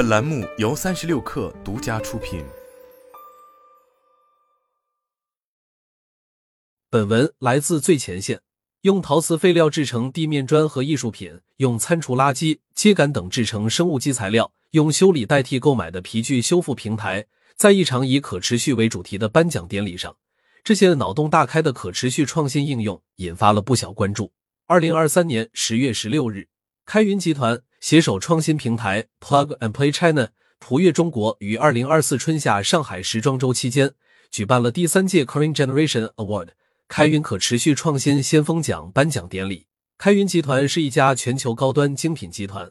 本栏目由三十六氪独家出品。本文来自最前线。用陶瓷废料制成地面砖和艺术品，用餐厨垃圾、秸秆等制成生物基材料，用修理代替购买的皮具修复平台，在一场以可持续为主题的颁奖典礼上，这些脑洞大开的可持续创新应用引发了不小关注。二零二三年十月十六日，开云集团携手创新平台 Plug and Play China 普悦中国于二零二四春夏上海时装周期间举办了第三届 Corin Generation Award。开云可持续创新先锋奖颁奖典礼。开云集团是一家全球高端精品集团，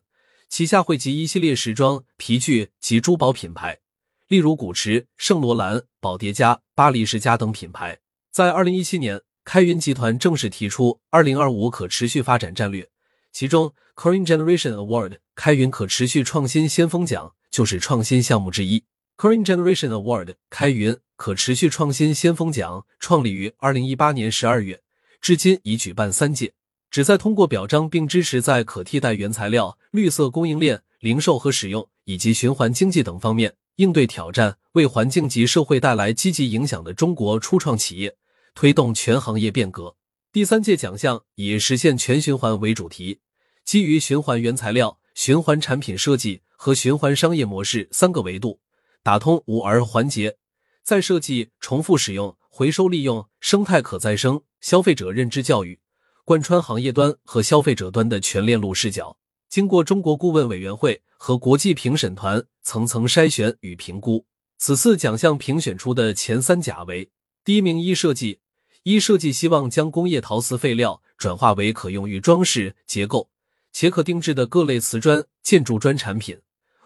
旗下汇集一系列时装、皮具及珠宝品牌，例如古驰、圣罗兰、宝蝶家、巴黎世家等品牌。在二零一七年，开云集团正式提出二零二五可持续发展战略，其中 Corin Generation Award 开云可持续创新先锋奖就是创新项目之一。Corin Generation Award 开云。可持续创新先锋奖创立于二零一八年十二月，至今已举办三届，旨在通过表彰并支持在可替代原材料、绿色供应链、零售和使用以及循环经济等方面应对挑战，为环境及社会带来积极影响的中国初创企业推动全行业变革。第三届奖项以实现全循环为主题，基于循环原材料、循环产品设计和循环商业模式三个维度，打通五儿环节。再设计、重复使用、回收利用、生态可再生、消费者认知教育，贯穿行业端和消费者端的全链路视角。经过中国顾问委员会和国际评审团层层筛选与评估，此次奖项评选出的前三甲为：第一名，一设计。一设计希望将工业陶瓷废料转化为可用于装饰、结构且可定制的各类瓷砖、建筑砖产品，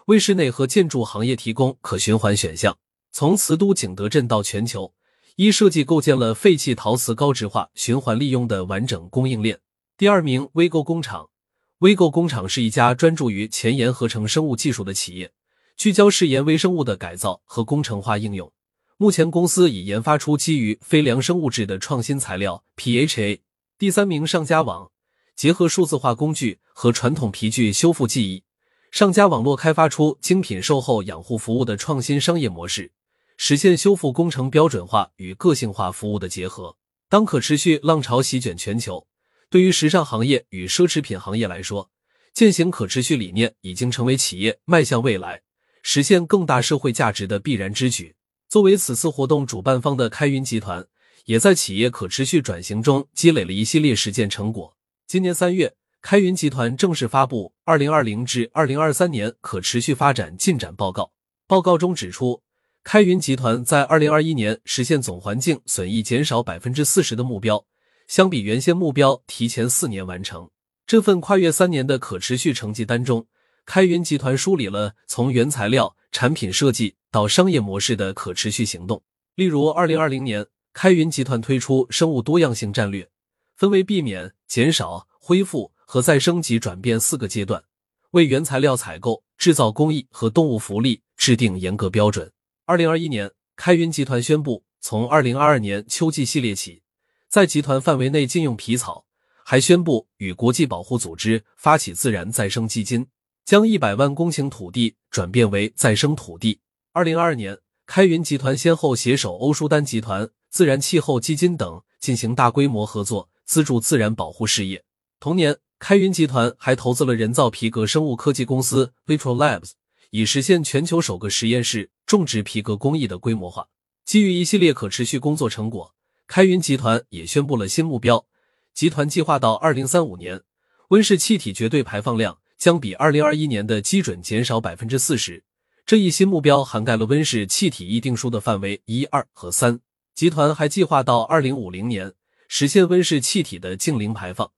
为室内和建筑行业提供可循环选项。从瓷都景德镇到全球，一设计构建了废弃陶瓷高值化循环利用的完整供应链。第二名，微购工厂。微购工厂是一家专注于前沿合成生物技术的企业，聚焦试盐微生物的改造和工程化应用。目前，公司已研发出基于非粮生物质的创新材料 PHA。第三名，上家网。结合数字化工具和传统皮具修复技艺，上家网络开发出精品售后养护服务的创新商业模式。实现修复工程标准化与个性化服务的结合。当可持续浪潮席卷全球，对于时尚行业与奢侈品行业来说，践行可持续理念已经成为企业迈向未来、实现更大社会价值的必然之举。作为此次活动主办方的开云集团，也在企业可持续转型中积累了一系列实践成果。今年三月，开云集团正式发布《二零二零至二零二三年可持续发展进展报告》。报告中指出。开云集团在二零二一年实现总环境损益减少百分之四十的目标，相比原先目标提前四年完成。这份跨越三年的可持续成绩单中，开云集团梳理了从原材料、产品设计到商业模式的可持续行动。例如，二零二零年，开云集团推出生物多样性战略，分为避免、减少、恢复和再生级转变四个阶段，为原材料采购、制造工艺和动物福利制定严格标准。二零二一年，开云集团宣布，从二零二二年秋季系列起，在集团范围内禁用皮草，还宣布与国际保护组织发起自然再生基金，将一百万公顷土地转变为再生土地。二零二二年，开云集团先后携手欧舒丹集团、自然气候基金等进行大规模合作，资助自然保护事业。同年，开云集团还投资了人造皮革生物科技公司 Vitro Labs。以实现全球首个实验室种植皮革工艺的规模化。基于一系列可持续工作成果，开云集团也宣布了新目标。集团计划到二零三五年，温室气体绝对排放量将比二零二一年的基准减少百分之四十。这一新目标涵盖了温室气体议定书的范围一、二和三。集团还计划到二零五零年实现温室气体的净零排放。